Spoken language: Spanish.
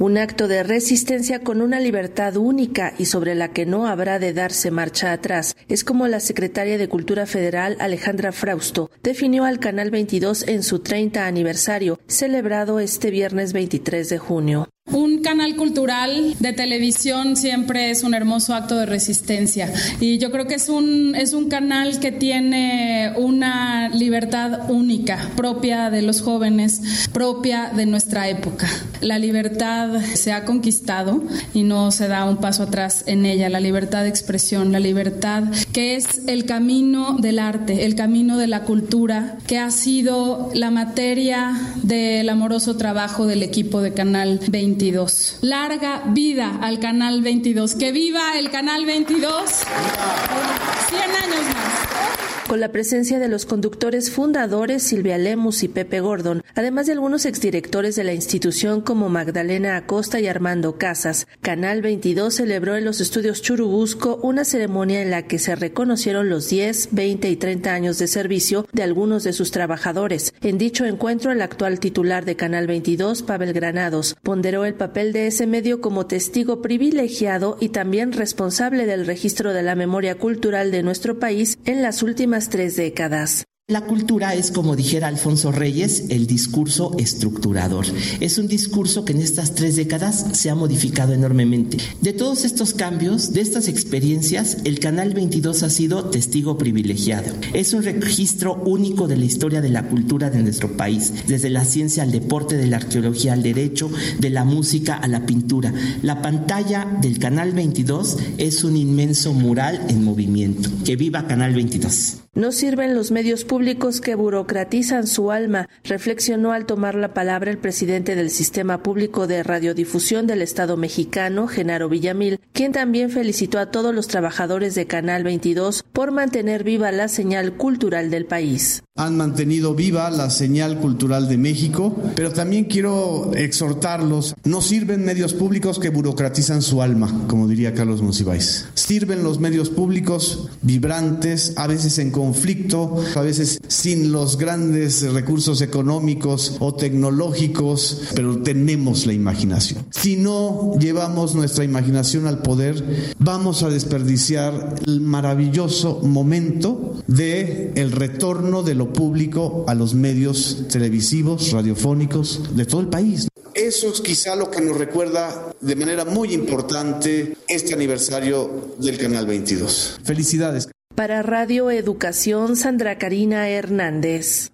un acto de resistencia con una libertad única y sobre la que no habrá de darse marcha atrás. Es como la secretaria de Cultura Federal Alejandra Frausto definió al Canal 22 en su 30 aniversario, celebrado este viernes 23 de junio. Un canal cultural de televisión siempre es un hermoso acto de resistencia y yo creo que es un, es un canal que tiene una libertad única, propia de los jóvenes, propia de nuestra época. La libertad se ha conquistado y no se da un paso atrás en ella, la libertad de expresión, la libertad que es el camino del arte, el camino de la cultura, que ha sido la materia del amoroso trabajo del equipo de Canal 20 Larga vida al Canal 22. Que viva el Canal 22. 100 años más con la presencia de los conductores fundadores Silvia Lemus y Pepe Gordon, además de algunos exdirectores de la institución como Magdalena Acosta y Armando Casas. Canal 22 celebró en los estudios Churubusco una ceremonia en la que se reconocieron los 10, 20 y 30 años de servicio de algunos de sus trabajadores. En dicho encuentro, el actual titular de Canal 22, Pavel Granados, ponderó el papel de ese medio como testigo privilegiado y también responsable del registro de la memoria cultural de nuestro país en las últimas tres décadas. La cultura es, como dijera Alfonso Reyes, el discurso estructurador. Es un discurso que en estas tres décadas se ha modificado enormemente. De todos estos cambios, de estas experiencias, el Canal 22 ha sido testigo privilegiado. Es un registro único de la historia de la cultura de nuestro país, desde la ciencia al deporte, de la arqueología al derecho, de la música a la pintura. La pantalla del Canal 22 es un inmenso mural en movimiento. Que viva Canal 22. No sirven los medios públicos que burocratizan su alma, reflexionó al tomar la palabra el presidente del Sistema Público de Radiodifusión del Estado mexicano, Genaro Villamil, quien también felicitó a todos los trabajadores de Canal 22 por mantener viva la señal cultural del país. Han mantenido viva la señal cultural de México, pero también quiero exhortarlos, no sirven medios públicos que burocratizan su alma, como diría Carlos Monsiváis. Sirven los medios públicos vibrantes, a veces en conflicto, a veces sin los grandes recursos económicos o tecnológicos, pero tenemos la imaginación. Si no llevamos nuestra imaginación al poder, vamos a desperdiciar el maravilloso momento de el retorno de lo público a los medios televisivos, radiofónicos de todo el país. Eso es quizá lo que nos recuerda de manera muy importante este aniversario del Canal 22. Felicidades. Para Radio Educación, Sandra Karina Hernández.